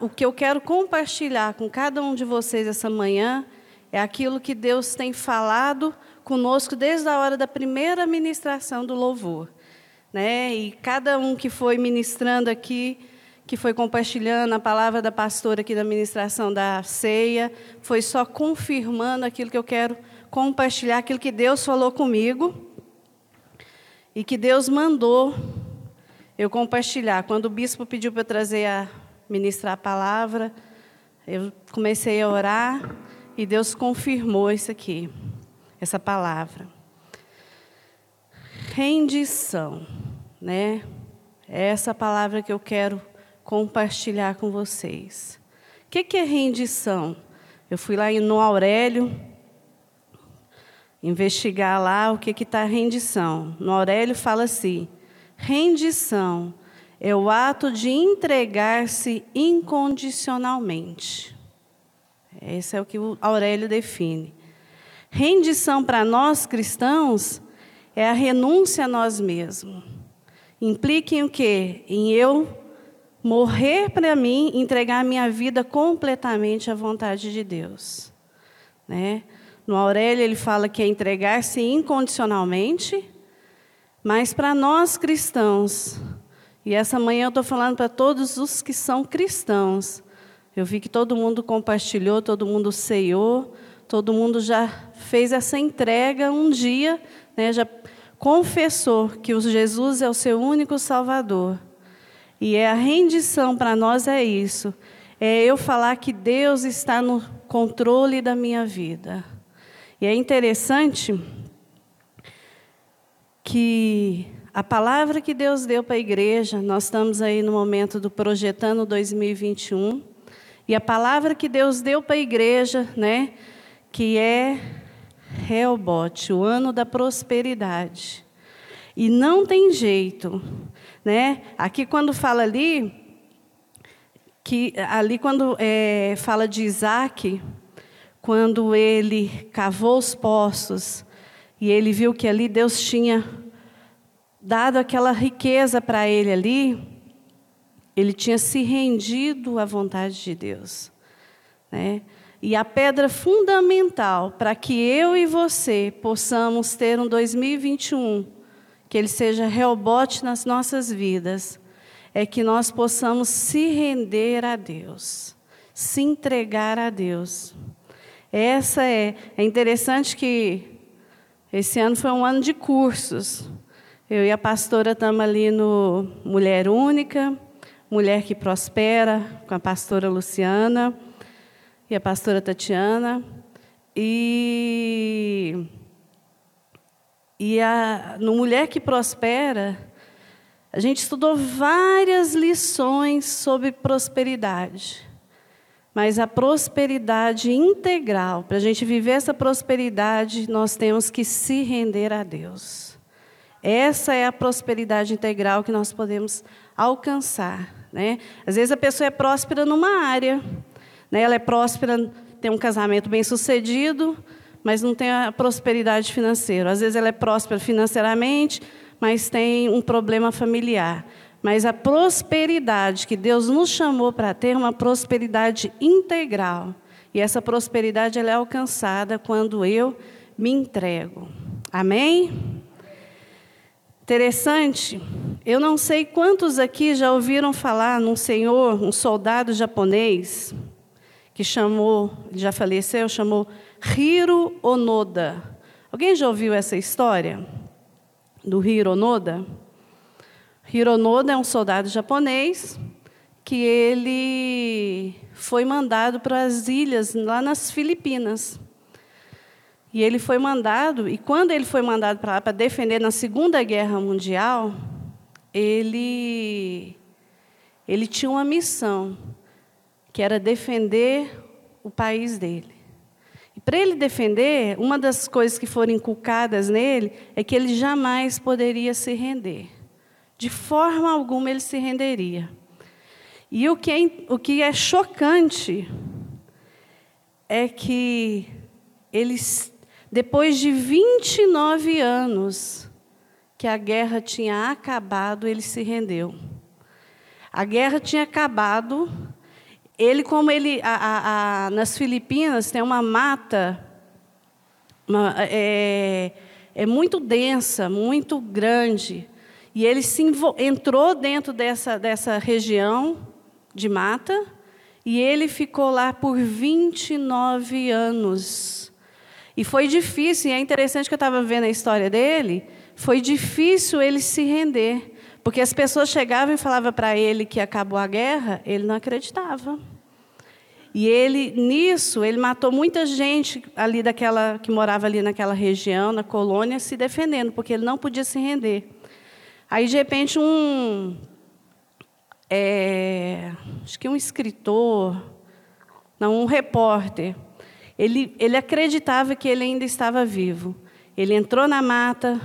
o que eu quero compartilhar com cada um de vocês essa manhã é aquilo que Deus tem falado conosco desde a hora da primeira ministração do louvor. Né? E cada um que foi ministrando aqui, que foi compartilhando a palavra da pastora aqui da ministração da ceia, foi só confirmando aquilo que eu quero compartilhar, aquilo que Deus falou comigo e que Deus mandou eu compartilhar. Quando o bispo pediu para eu trazer a ministrar a palavra, eu comecei a orar e Deus confirmou isso aqui, essa palavra. Rendição, né? É essa palavra que eu quero compartilhar com vocês. O que, que é rendição? Eu fui lá no Aurélio investigar lá o que está rendição. No Aurélio fala assim: rendição é o ato de entregar-se incondicionalmente. Esse é o que o Aurélio define. Rendição para nós cristãos é a renúncia a nós mesmos. Implica em o quê? Em eu morrer para mim, entregar minha vida completamente à vontade de Deus. Né? No Aurélio ele fala que é entregar-se incondicionalmente, mas para nós cristãos, e essa manhã eu estou falando para todos os que são cristãos. Eu vi que todo mundo compartilhou, todo mundo ceiou, todo mundo já fez essa entrega um dia, né, já confessou que o Jesus é o seu único Salvador. E é a rendição para nós é isso. É eu falar que Deus está no controle da minha vida. E é interessante que a palavra que Deus deu para a igreja, nós estamos aí no momento do Projetando 2021, e a palavra que Deus deu para a igreja, né, que é Reobote, o ano da prosperidade. E não tem jeito, né? Aqui quando fala ali, que ali quando é, fala de Isaac, quando ele cavou os poços e ele viu que ali Deus tinha dado aquela riqueza para ele ali, ele tinha se rendido à vontade de Deus. Né? E a pedra fundamental para que eu e você possamos ter um 2021, que ele seja rebote nas nossas vidas, é que nós possamos se render a Deus, se entregar a Deus. Essa é, é interessante que esse ano foi um ano de cursos. Eu e a pastora estamos ali no Mulher Única, Mulher que Prospera, com a pastora Luciana e a pastora Tatiana. E, e a, no Mulher que Prospera, a gente estudou várias lições sobre prosperidade. Mas a prosperidade integral, para a gente viver essa prosperidade, nós temos que se render a Deus. Essa é a prosperidade integral que nós podemos alcançar. Né? Às vezes a pessoa é próspera numa área, né? ela é próspera, tem um casamento bem sucedido, mas não tem a prosperidade financeira. Às vezes ela é próspera financeiramente, mas tem um problema familiar. Mas a prosperidade que Deus nos chamou para ter, é uma prosperidade integral. E essa prosperidade ela é alcançada quando eu me entrego. Amém? Interessante, eu não sei quantos aqui já ouviram falar num senhor, um soldado japonês, que chamou, já faleceu, chamou Hiro Onoda. Alguém já ouviu essa história do Hiro Onoda? Hiro Onoda é um soldado japonês que ele foi mandado para as ilhas lá nas Filipinas. E ele foi mandado, e quando ele foi mandado para lá para defender na Segunda Guerra Mundial, ele, ele tinha uma missão, que era defender o país dele. E para ele defender, uma das coisas que foram inculcadas nele é que ele jamais poderia se render. De forma alguma ele se renderia. E o que é, o que é chocante é que eles depois de 29 anos que a guerra tinha acabado, ele se rendeu. A guerra tinha acabado, ele, como ele, a, a, a, nas Filipinas tem uma mata, uma, é, é muito densa, muito grande, e ele se entrou dentro dessa, dessa região de mata, e ele ficou lá por 29 anos. E foi difícil, e é interessante que eu estava vendo a história dele, foi difícil ele se render. Porque as pessoas chegavam e falavam para ele que acabou a guerra, ele não acreditava. E ele, nisso, ele matou muita gente ali daquela que morava ali naquela região, na colônia, se defendendo, porque ele não podia se render. Aí, de repente, um. É, acho que um escritor, não, um repórter, ele, ele acreditava que ele ainda estava vivo. Ele entrou na mata,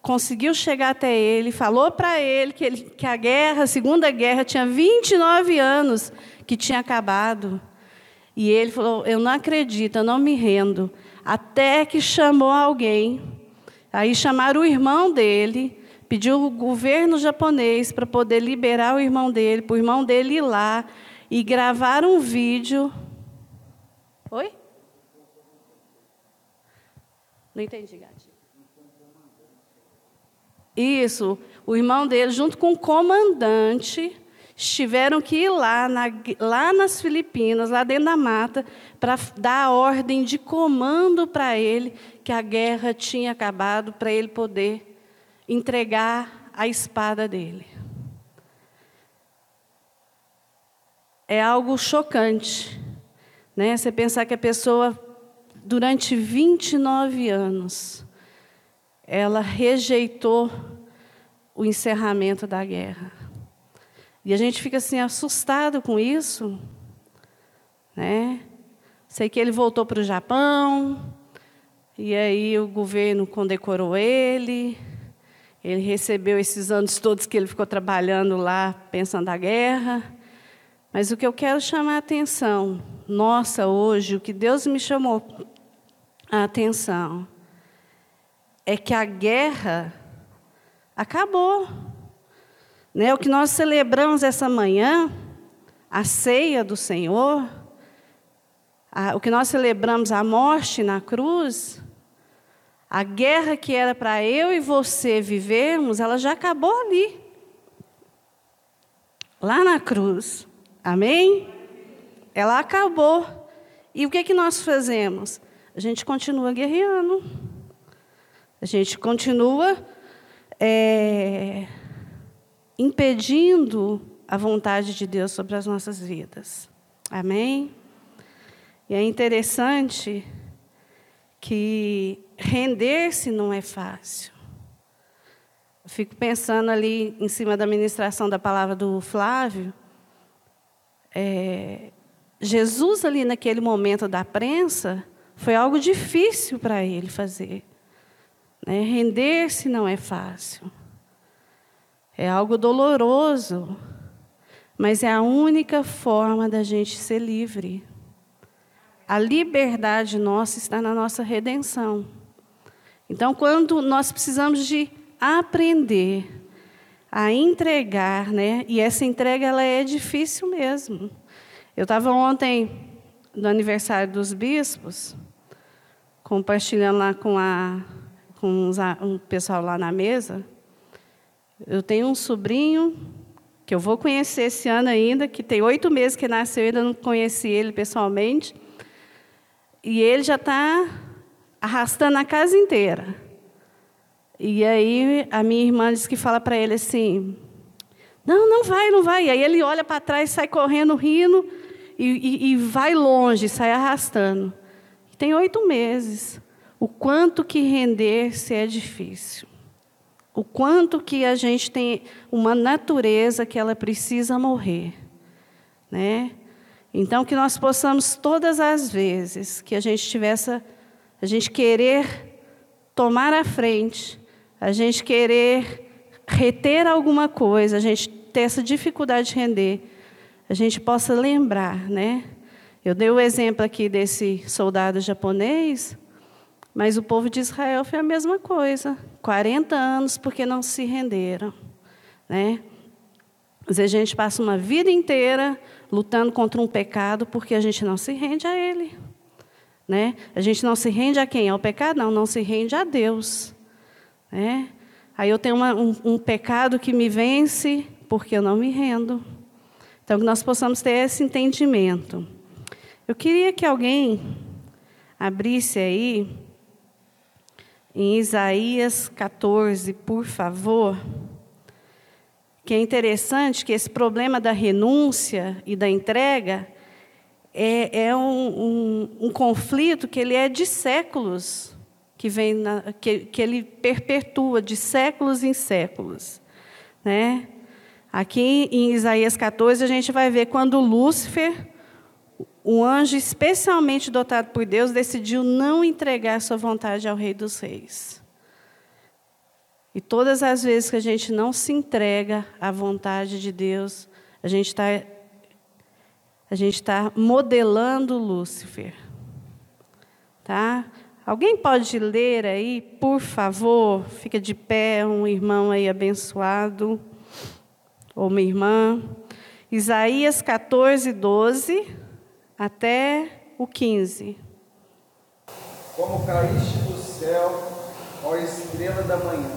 conseguiu chegar até ele, falou para ele que, ele que a guerra, a Segunda Guerra, tinha 29 anos que tinha acabado. E ele falou: Eu não acredito, eu não me rendo. Até que chamou alguém. Aí chamaram o irmão dele, pediu o governo japonês para poder liberar o irmão dele, para o irmão dele ir lá e gravar um vídeo. Oi? Não entendi, gatinho. Isso, o irmão dele, junto com o comandante, tiveram que ir lá, na, lá nas Filipinas, lá dentro da mata, para dar a ordem de comando para ele que a guerra tinha acabado, para ele poder entregar a espada dele. É algo chocante, né? Você pensar que a pessoa, durante 29 anos, ela rejeitou o encerramento da guerra. E a gente fica assim assustado com isso, né? Sei que ele voltou para o Japão, e aí o governo condecorou ele. Ele recebeu esses anos todos que ele ficou trabalhando lá, pensando na guerra. Mas o que eu quero chamar a atenção, nossa, hoje, o que Deus me chamou a atenção, é que a guerra acabou. Né? O que nós celebramos essa manhã, a ceia do Senhor, a, o que nós celebramos, a morte na cruz, a guerra que era para eu e você vivermos, ela já acabou ali. Lá na cruz. Amém? Ela acabou. E o que, é que nós fazemos? A gente continua guerreando. A gente continua é, impedindo a vontade de Deus sobre as nossas vidas. Amém? E é interessante que render-se não é fácil. Eu fico pensando ali em cima da ministração da palavra do Flávio. É, Jesus, ali naquele momento da prensa, foi algo difícil para ele fazer. Né? Render-se não é fácil. É algo doloroso, mas é a única forma da gente ser livre. A liberdade nossa está na nossa redenção. Então, quando nós precisamos de aprender a entregar, né? E essa entrega ela é difícil mesmo. Eu estava ontem no aniversário dos bispos, compartilhando lá com a com um pessoal lá na mesa. Eu tenho um sobrinho que eu vou conhecer esse ano ainda, que tem oito meses que nasceu, eu ainda não conheci ele pessoalmente. E ele já está arrastando a casa inteira. E aí a minha irmã diz que fala para ele assim: Não, não vai, não vai. E aí ele olha para trás, sai correndo, rindo, e, e, e vai longe, sai arrastando. Tem oito meses o quanto que render-se é difícil. O quanto que a gente tem uma natureza que ela precisa morrer, né? Então que nós possamos todas as vezes que a gente tivesse a gente querer tomar a frente, a gente querer reter alguma coisa, a gente ter essa dificuldade de render, a gente possa lembrar, né? Eu dei o exemplo aqui desse soldado japonês, mas o povo de Israel foi a mesma coisa. 40 anos porque não se renderam. Né? Às vezes a gente passa uma vida inteira lutando contra um pecado porque a gente não se rende a ele. Né? A gente não se rende a quem? Ao pecado? Não, não se rende a Deus. Né? Aí eu tenho uma, um, um pecado que me vence porque eu não me rendo. Então, que nós possamos ter esse entendimento. Eu queria que alguém abrisse aí em Isaías 14, por favor. Que é interessante que esse problema da renúncia e da entrega é, é um, um, um, conflito que ele é de séculos, que, vem na, que, que ele perpetua de séculos em séculos. Né? Aqui em Isaías 14, a gente vai ver quando Lúcifer, um anjo especialmente dotado por Deus, decidiu não entregar sua vontade ao Rei dos Reis. E todas as vezes que a gente não se entrega à vontade de Deus, a gente está a gente está modelando Lúcifer. Tá? Alguém pode ler aí, por favor? Fica de pé, um irmão aí abençoado ou uma irmã. Isaías 14, 12 até o 15. Como caíste do céu, ó estrela da manhã,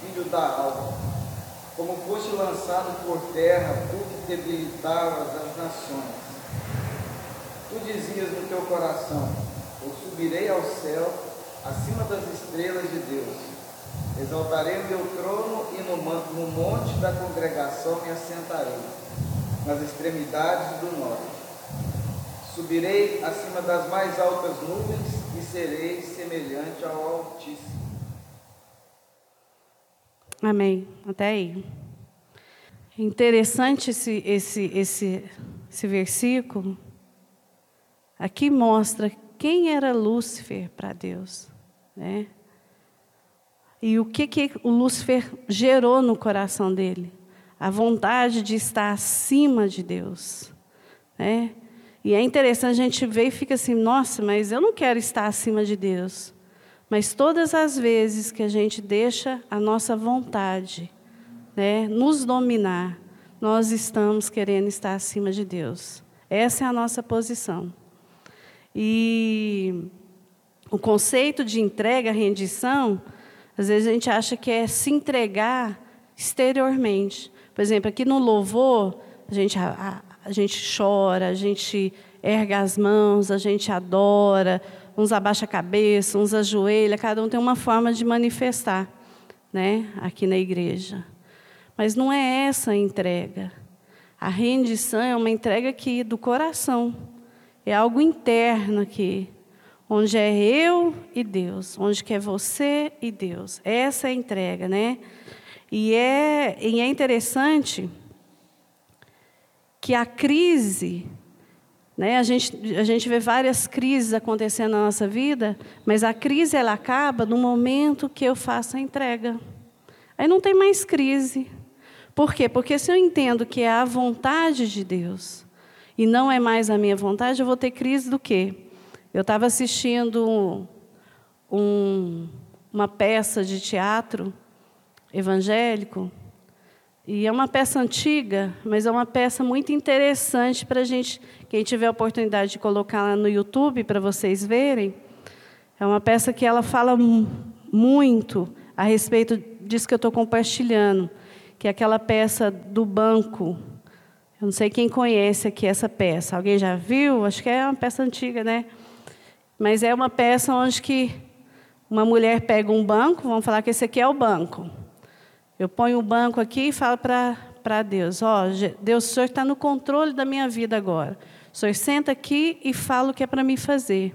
filho da alva, como foste lançado por terra, tu que debilitavas as nações. Tu dizias no teu coração: Eu subirei ao céu, acima das estrelas de Deus Exaltarei o meu trono e no monte da congregação me assentarei, nas extremidades do norte. Subirei acima das mais altas nuvens e serei semelhante ao Altíssimo. Amém. Até aí. Interessante esse, esse, esse, esse versículo. Aqui mostra quem era Lúcifer para Deus. Né? E o que, que o Lúcifer gerou no coração dele? A vontade de estar acima de Deus. Né? E é interessante, a gente ver e fica assim, nossa, mas eu não quero estar acima de Deus. Mas todas as vezes que a gente deixa a nossa vontade né, nos dominar, nós estamos querendo estar acima de Deus. Essa é a nossa posição. E o conceito de entrega, rendição, às vezes a gente acha que é se entregar exteriormente. Por exemplo, aqui no louvor, a gente, a gente chora, a gente erga as mãos, a gente adora, uns abaixa a cabeça, uns ajoelha, cada um tem uma forma de manifestar, né, aqui na igreja. Mas não é essa a entrega. A rendição é uma entrega aqui do coração. É algo interno aqui onde é eu e Deus, onde que é você e Deus. Essa é a entrega, né? E é, e é interessante que a crise, né? A gente, a gente vê várias crises acontecendo na nossa vida, mas a crise ela acaba no momento que eu faço a entrega. Aí não tem mais crise. Por quê? Porque se eu entendo que é a vontade de Deus e não é mais a minha vontade, eu vou ter crise do quê? Eu estava assistindo um, uma peça de teatro evangélico, e é uma peça antiga, mas é uma peça muito interessante para a gente, quem tiver a oportunidade de colocar lá no YouTube para vocês verem. É uma peça que ela fala muito a respeito disso que eu estou compartilhando, que é aquela peça do banco. Eu não sei quem conhece aqui essa peça. Alguém já viu? Acho que é uma peça antiga, né? Mas é uma peça onde que uma mulher pega um banco, vamos falar que esse aqui é o banco. Eu ponho o banco aqui e falo para Deus, ó, oh, Deus, o Senhor está no controle da minha vida agora. O Senhor senta aqui e fala o que é para mim fazer.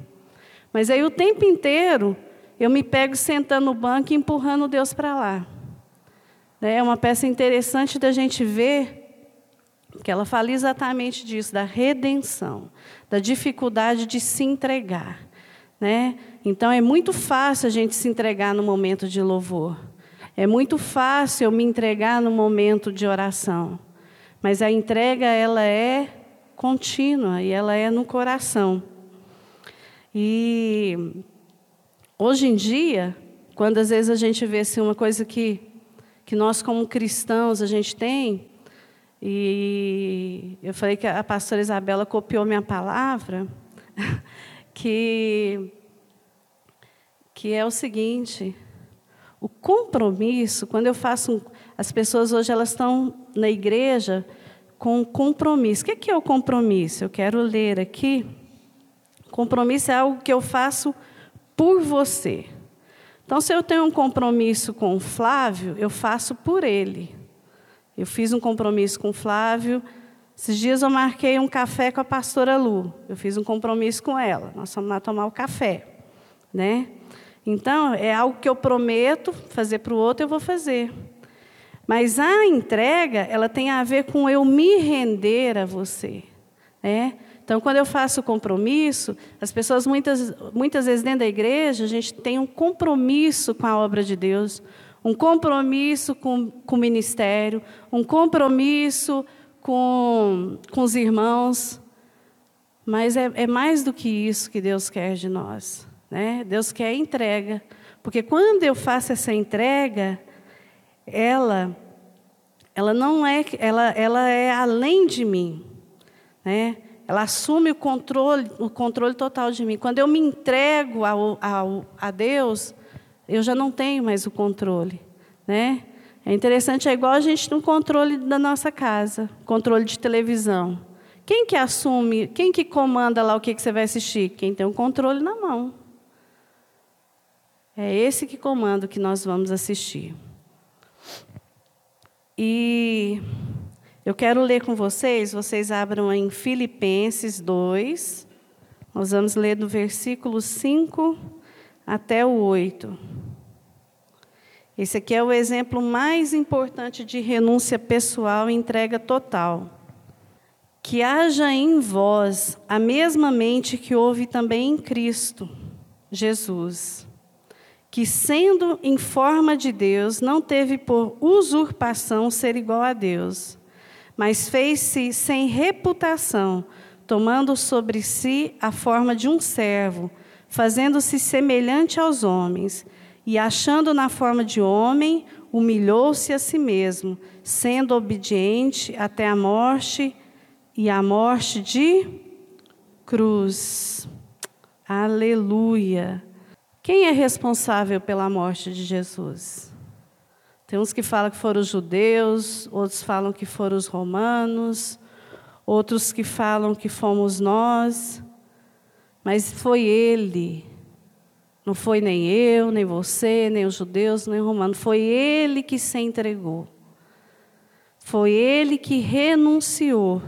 Mas aí o tempo inteiro eu me pego sentando no banco e empurrando Deus para lá. É uma peça interessante da gente ver que ela fala exatamente disso, da redenção, da dificuldade de se entregar. Né? Então é muito fácil a gente se entregar no momento de louvor. É muito fácil eu me entregar no momento de oração. Mas a entrega ela é contínua e ela é no coração. E hoje em dia, quando às vezes a gente vê assim, uma coisa que, que nós como cristãos a gente tem, E eu falei que a pastora Isabela copiou minha palavra, que, que é o seguinte: o compromisso, quando eu faço. As pessoas hoje elas estão na igreja com compromisso. O que é o compromisso? Eu quero ler aqui. Compromisso é algo que eu faço por você. Então, se eu tenho um compromisso com o Flávio, eu faço por ele. Eu fiz um compromisso com o Flávio. Esses dias eu marquei um café com a pastora Lu. Eu fiz um compromisso com ela. Nós vamos lá tomar o café. Né? Então, é algo que eu prometo fazer para o outro, eu vou fazer. Mas a entrega, ela tem a ver com eu me render a você. Né? Então, quando eu faço compromisso, as pessoas muitas, muitas vezes dentro da igreja, a gente tem um compromisso com a obra de Deus, um compromisso com, com o ministério, um compromisso com, com os irmãos. Mas é, é mais do que isso que Deus quer de nós. Né? Deus quer entrega. Porque quando eu faço essa entrega, ela, ela não é, ela, ela é além de mim. Né? Ela assume o controle, o controle total de mim. Quando eu me entrego ao, ao, a Deus, eu já não tenho mais o controle, né? É interessante, é igual a gente no controle da nossa casa, controle de televisão. Quem que assume, quem que comanda lá o que, que você vai assistir? Quem tem o controle na mão. É esse que comanda o que nós vamos assistir. E eu quero ler com vocês, vocês abram em Filipenses 2. Nós vamos ler do versículo 5 até o 8. Esse aqui é o exemplo mais importante de renúncia pessoal e entrega total. Que haja em vós a mesma mente que houve também em Cristo, Jesus, que, sendo em forma de Deus, não teve por usurpação ser igual a Deus, mas fez-se sem reputação, tomando sobre si a forma de um servo fazendo-se semelhante aos homens, e achando na forma de homem, humilhou-se a si mesmo, sendo obediente até a morte e a morte de cruz. Aleluia. Quem é responsável pela morte de Jesus? Tem uns que falam que foram os judeus, outros falam que foram os romanos, outros que falam que fomos nós. Mas foi ele. Não foi nem eu, nem você, nem os judeus, nem os romanos. Foi ele que se entregou. Foi ele que renunciou.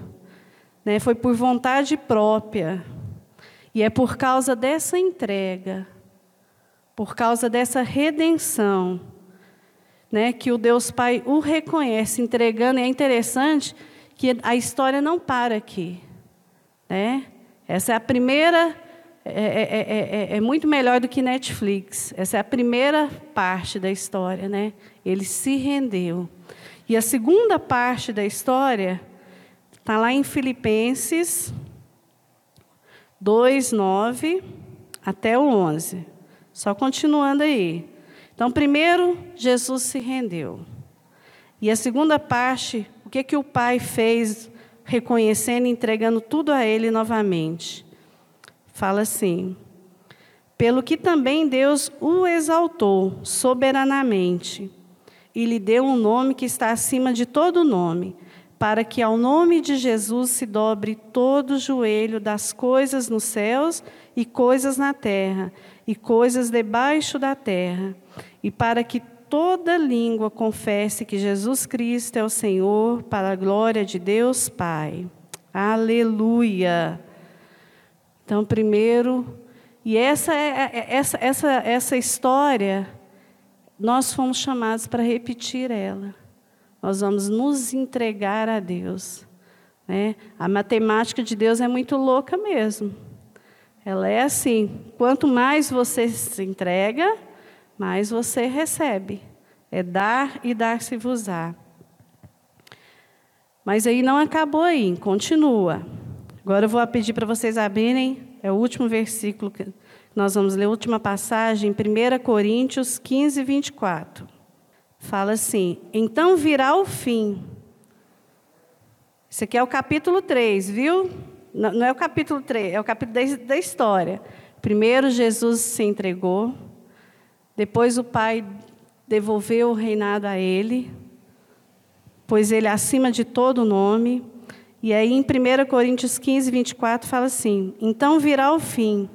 Né? Foi por vontade própria. E é por causa dessa entrega, por causa dessa redenção, né, que o Deus Pai o reconhece, entregando. E é interessante que a história não para aqui. Né? Essa é a primeira é é, é, é, é, muito melhor do que Netflix. Essa é a primeira parte da história, né? Ele se rendeu. E a segunda parte da história está lá em Filipenses 2, 9 até o 11. Só continuando aí. Então, primeiro, Jesus se rendeu. E a segunda parte, o que, que o Pai fez, reconhecendo e entregando tudo a Ele novamente? fala assim: Pelo que também Deus o exaltou soberanamente e lhe deu um nome que está acima de todo nome, para que ao nome de Jesus se dobre todo o joelho das coisas nos céus e coisas na terra e coisas debaixo da terra, e para que toda língua confesse que Jesus Cristo é o Senhor, para a glória de Deus Pai. Aleluia. Então, primeiro, e essa, é, é, é, essa, essa, essa história, nós fomos chamados para repetir ela. Nós vamos nos entregar a Deus. Né? A matemática de Deus é muito louca mesmo. Ela é assim: quanto mais você se entrega, mais você recebe. É dar e dar-se-vos-á. Mas aí não acabou aí, continua. Agora eu vou pedir para vocês abrirem, é o último versículo que nós vamos ler, a última passagem, 1 Coríntios 15, 24. Fala assim: Então virá o fim. Isso aqui é o capítulo 3, viu? Não, não é o capítulo 3, é o capítulo da, da história. Primeiro Jesus se entregou, depois o Pai devolveu o reinado a ele, pois ele é acima de todo nome. E aí em 1 Coríntios 15, 24 fala assim: Então virá o fim,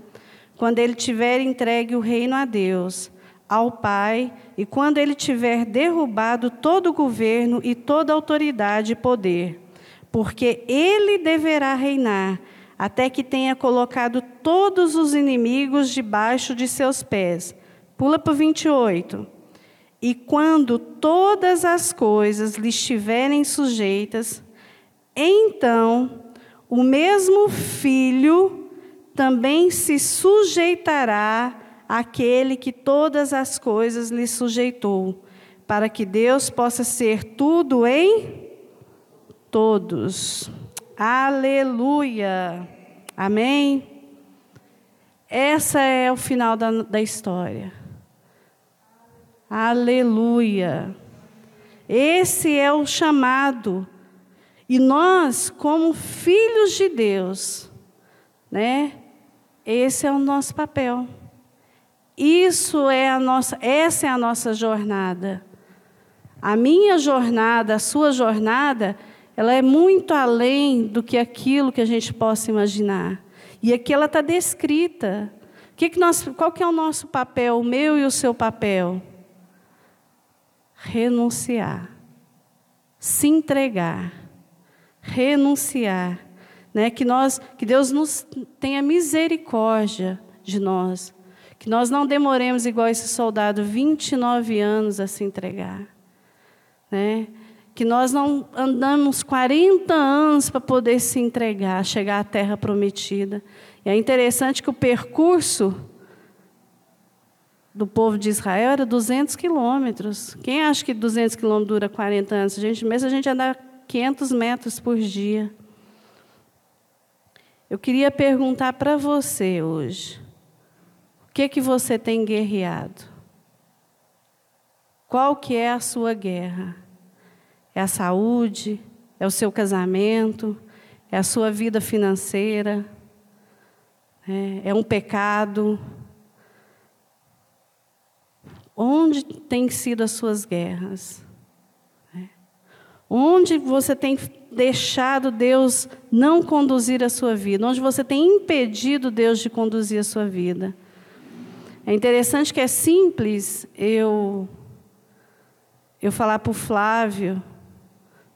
quando ele tiver entregue o reino a Deus, ao Pai, e quando ele tiver derrubado todo o governo e toda autoridade e poder, porque ele deverá reinar até que tenha colocado todos os inimigos debaixo de seus pés. Pula para o 28. E quando todas as coisas lhe estiverem sujeitas, então o mesmo filho também se sujeitará àquele que todas as coisas lhe sujeitou, para que Deus possa ser tudo em todos. Aleluia. Amém? Essa é o final da, da história. Aleluia. Esse é o chamado. E nós, como filhos de Deus, né? Esse é o nosso papel. Isso é a nossa, essa é a nossa jornada. A minha jornada, a sua jornada, ela é muito além do que aquilo que a gente possa imaginar. E aqui ela está descrita. Que que nós, qual que é o nosso papel, o meu e o seu papel? Renunciar, se entregar, renunciar, né? Que nós, que Deus nos tenha misericórdia de nós, que nós não demoremos igual esse soldado 29 anos a se entregar, né? Que nós não andamos 40 anos para poder se entregar, chegar à terra prometida. E é interessante que o percurso do povo de Israel era 200 quilômetros. Quem acha que 200 quilômetros dura 40 anos? A gente, mesmo a gente anda 500 metros por dia. Eu queria perguntar para você hoje, o que que você tem guerreado? Qual que é a sua guerra? É a saúde, é o seu casamento, é a sua vida financeira, é, é um pecado. Onde têm sido as suas guerras? É. Onde você tem deixado Deus não conduzir a sua vida? Onde você tem impedido Deus de conduzir a sua vida? É interessante que é simples eu eu falar para o Flávio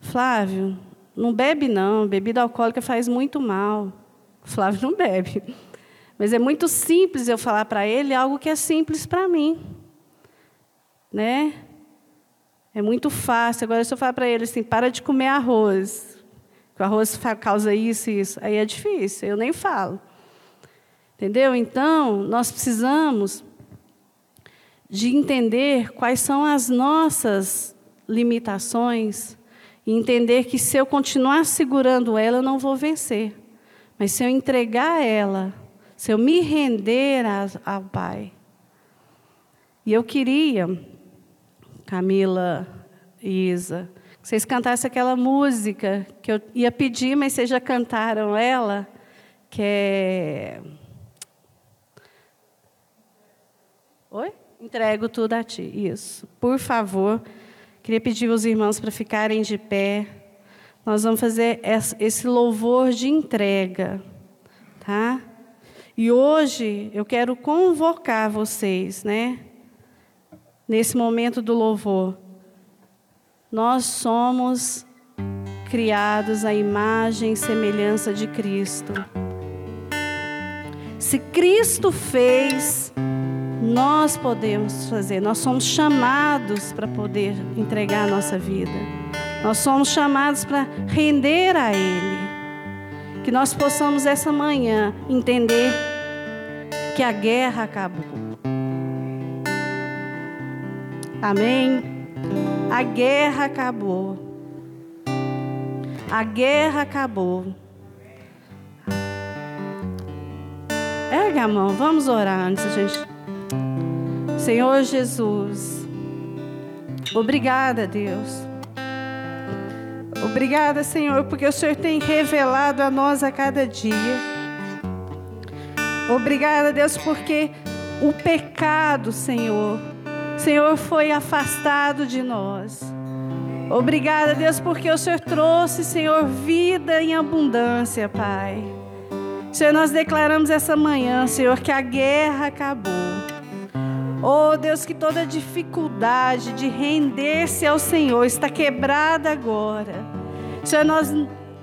Flávio, não bebe não, bebida alcoólica faz muito mal. Flávio não bebe. Mas é muito simples eu falar para ele algo que é simples para mim. Né? É muito fácil. Agora, se eu falar para ele assim, para de comer arroz, que o arroz causa isso e isso, aí é difícil, eu nem falo. Entendeu? Então, nós precisamos de entender quais são as nossas limitações e entender que se eu continuar segurando ela, eu não vou vencer. Mas se eu entregar ela, se eu me render ao Pai. E eu queria, Camila e Isa, que vocês cantassem aquela música que eu ia pedir, mas vocês já cantaram ela, que é. Oi? Entrego tudo a ti. Isso. Por favor. Queria pedir aos irmãos para ficarem de pé. Nós vamos fazer esse louvor de entrega, tá? E hoje eu quero convocar vocês, né? Nesse momento do louvor. Nós somos criados à imagem e semelhança de Cristo. Se Cristo fez, nós podemos fazer, nós somos chamados para poder entregar a nossa vida. Nós somos chamados para render a Ele. Que nós possamos essa manhã entender que a guerra acabou. Amém? A guerra acabou. A guerra acabou. Ergue a mão, vamos orar antes a gente. Senhor Jesus, obrigada, Deus. Obrigada, Senhor, porque o Senhor tem revelado a nós a cada dia. Obrigada, Deus, porque o pecado, Senhor, Senhor, foi afastado de nós. Obrigada, Deus, porque o Senhor trouxe, Senhor, vida em abundância, Pai. Senhor, nós declaramos essa manhã, Senhor, que a guerra acabou. Oh, Deus, que toda dificuldade de render-se ao Senhor está quebrada agora. Senhor, nós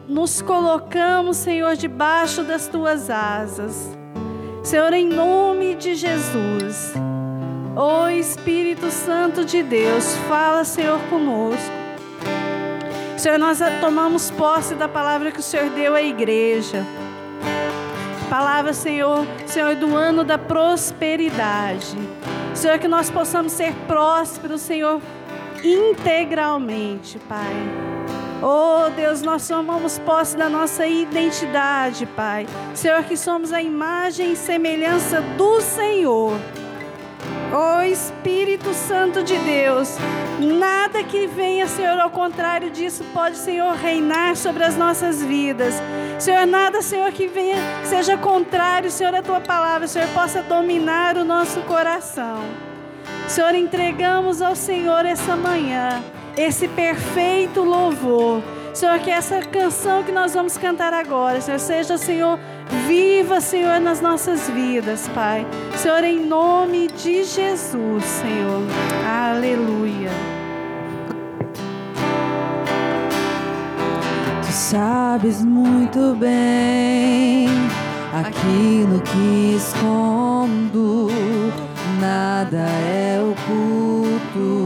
nos colocamos, Senhor, debaixo das tuas asas. Senhor, em nome de Jesus. Oh Espírito Santo de Deus, fala, Senhor, conosco. Senhor, nós tomamos posse da palavra que o Senhor deu à igreja. Palavra, Senhor, Senhor, do ano da prosperidade. Senhor, que nós possamos ser prósperos, Senhor, integralmente, Pai. Oh Deus, nós tomamos posse da nossa identidade, Pai. Senhor, que somos a imagem e semelhança do Senhor. Oh Espírito Santo de Deus, nada que venha, Senhor, ao contrário disso pode, Senhor, reinar sobre as nossas vidas. Senhor, nada, Senhor, que venha, que seja contrário, Senhor, à tua palavra, Senhor, possa dominar o nosso coração. Senhor, entregamos ao Senhor essa manhã esse perfeito louvor. Senhor, que essa canção que nós vamos cantar agora, Senhor, seja, Senhor, viva, Senhor, nas nossas vidas, Pai. Senhor, em nome de Jesus, Senhor. Aleluia. Sabes muito bem aquilo que escondo, nada é oculto